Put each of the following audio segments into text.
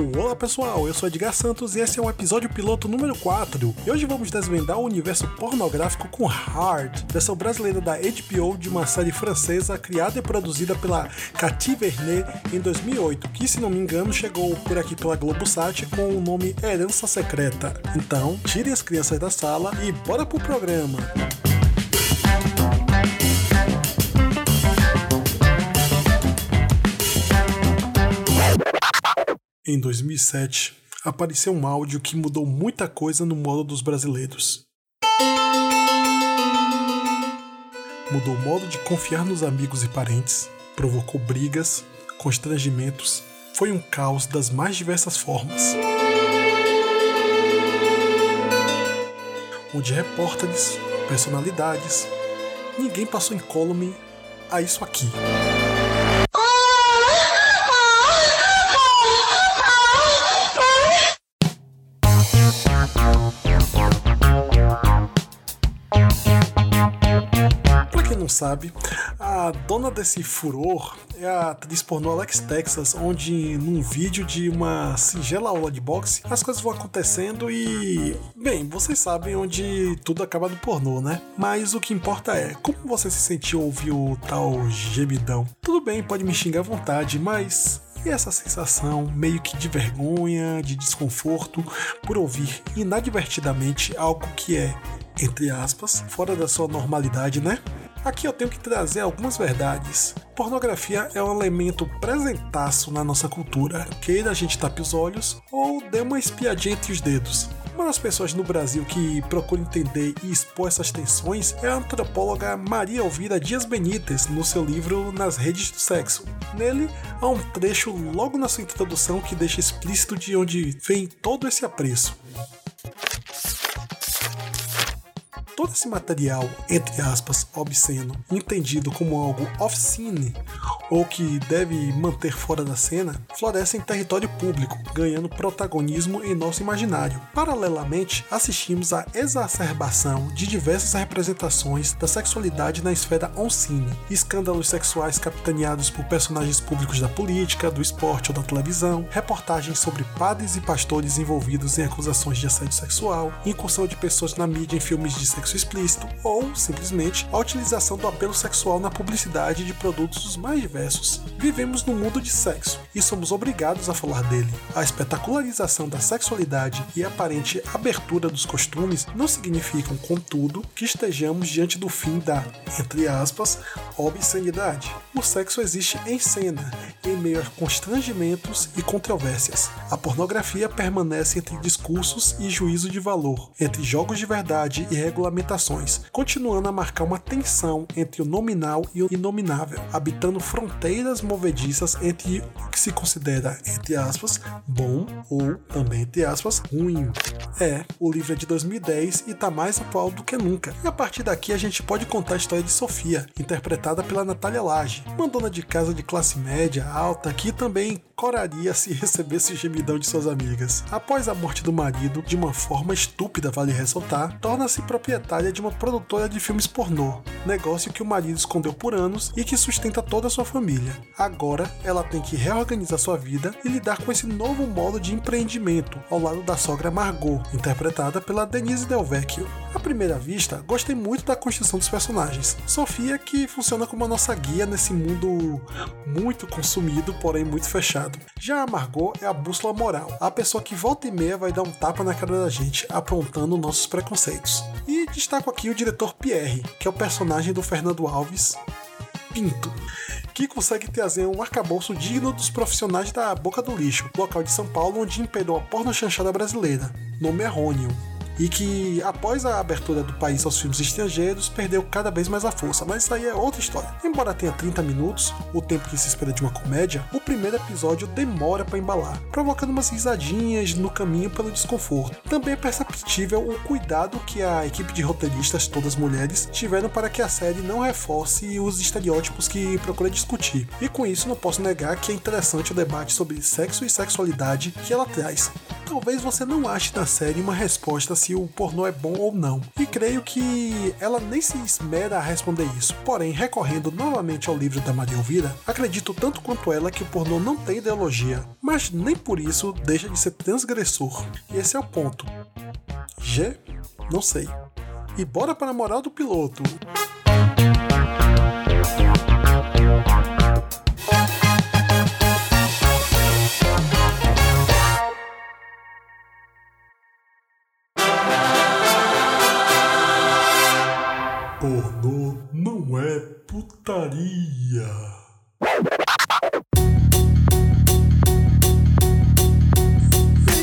Olá pessoal, eu sou Edgar Santos e esse é o episódio piloto número 4. E hoje vamos desvendar o universo pornográfico com Hard, versão brasileira da HBO de uma série francesa criada e produzida pela Cathy Vernet em 2008, que se não me engano chegou por aqui pela Globosat com o nome Herança Secreta. Então, tirem as crianças da sala e bora pro programa. Em 2007, apareceu um áudio que mudou muita coisa no modo dos brasileiros. Mudou o modo de confiar nos amigos e parentes, provocou brigas, constrangimentos, foi um caos das mais diversas formas. Onde repórteres, personalidades, ninguém passou incólume a isso aqui. Sabe, a dona desse furor é a atriz pornô Alex Texas, onde num vídeo de uma singela aula de boxe, as coisas vão acontecendo e. Bem, vocês sabem onde tudo acaba no pornô, né? Mas o que importa é como você se sentiu ouvir o tal gemidão. Tudo bem, pode me xingar à vontade, mas e essa sensação meio que de vergonha, de desconforto por ouvir inadvertidamente algo que é, entre aspas, fora da sua normalidade, né? Aqui eu tenho que trazer algumas verdades. Pornografia é um elemento presentaço na nossa cultura, queira a gente tape os olhos ou dê uma espiadinha entre os dedos. Uma das pessoas no Brasil que procura entender e expor essas tensões é a antropóloga Maria Elvira Dias Benites, no seu livro Nas Redes do Sexo. Nele, há um trecho logo na sua introdução que deixa explícito de onde vem todo esse apreço todo esse material, entre aspas, obsceno, entendido como algo off-scene ou que deve manter fora da cena, floresce em território público, ganhando protagonismo em nosso imaginário. Paralelamente, assistimos à exacerbação de diversas representações da sexualidade na esfera on-scene, escândalos sexuais capitaneados por personagens públicos da política, do esporte ou da televisão, reportagens sobre padres e pastores envolvidos em acusações de assédio sexual, incursão de pessoas na mídia em filmes de sexo explícito ou, simplesmente, a utilização do apelo sexual na publicidade de produtos mais diversos diversos. Vivemos num mundo de sexo e somos obrigados a falar dele. A espetacularização da sexualidade e a aparente abertura dos costumes não significam, contudo, que estejamos diante do fim da, entre aspas, obscenidade. O sexo existe em cena, em meio a constrangimentos e controvérsias. A pornografia permanece entre discursos e juízo de valor, entre jogos de verdade e regulamentações, continuando a marcar uma tensão entre o nominal e o inominável, habitando fronteiras fronteiras movediças entre o que se considera, entre aspas, bom ou também, entre aspas, ruim. É, o livro é de 2010 e tá mais atual do que nunca. E a partir daqui a gente pode contar a história de Sofia, interpretada pela Natália Lage, uma dona de casa de classe média alta que também coraria se recebesse o gemidão de suas amigas. Após a morte do marido, de uma forma estúpida, vale ressaltar, torna-se proprietária de uma produtora de filmes pornô, negócio que o marido escondeu por anos e que sustenta toda a sua família. Agora, ela tem que reorganizar sua vida e lidar com esse novo modo de empreendimento, ao lado da sogra Margot, interpretada pela Denise Del Vecchio. À primeira vista, gostei muito da construção dos personagens. Sofia, que funciona como a nossa guia nesse mundo muito consumido, porém muito fechado. Já a Margot é a bússola moral, a pessoa que volta e meia vai dar um tapa na cara da gente, aprontando nossos preconceitos. E destaco aqui o diretor Pierre, que é o personagem do Fernando Alves, Pinto, que consegue trazer um arcabouço digno dos profissionais da Boca do Lixo, local de São Paulo onde imperou a porno chanchada brasileira, nome errôneo e que após a abertura do país aos filmes estrangeiros perdeu cada vez mais a força, mas isso aí é outra história. Embora tenha 30 minutos, o tempo que se espera de uma comédia, o primeiro episódio demora para embalar, provocando umas risadinhas no caminho pelo desconforto. Também é perceptível o cuidado que a equipe de roteiristas, todas mulheres, tiveram para que a série não reforce os estereótipos que procura discutir. E com isso não posso negar que é interessante o debate sobre sexo e sexualidade que ela traz talvez você não ache na série uma resposta se o pornô é bom ou não. E creio que ela nem se esmera a responder isso. Porém, recorrendo novamente ao livro da Maria Elvira, acredito tanto quanto ela que o pornô não tem ideologia, mas nem por isso deixa de ser transgressor. E esse é o ponto. G? Não sei. E bora para a moral do piloto. Putaria.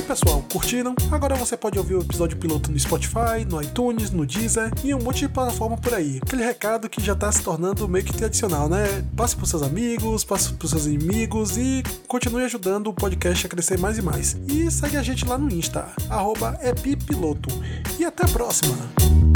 pessoal, curtiram? Agora você pode ouvir o episódio piloto no Spotify, no iTunes, no Deezer e um monte de plataforma por aí. Aquele recado que já tá se tornando meio que tradicional, né? Passe pros seus amigos, passe pros seus inimigos e continue ajudando o podcast a crescer mais e mais. E segue a gente lá no Insta, arroba epipiloto. E até a próxima!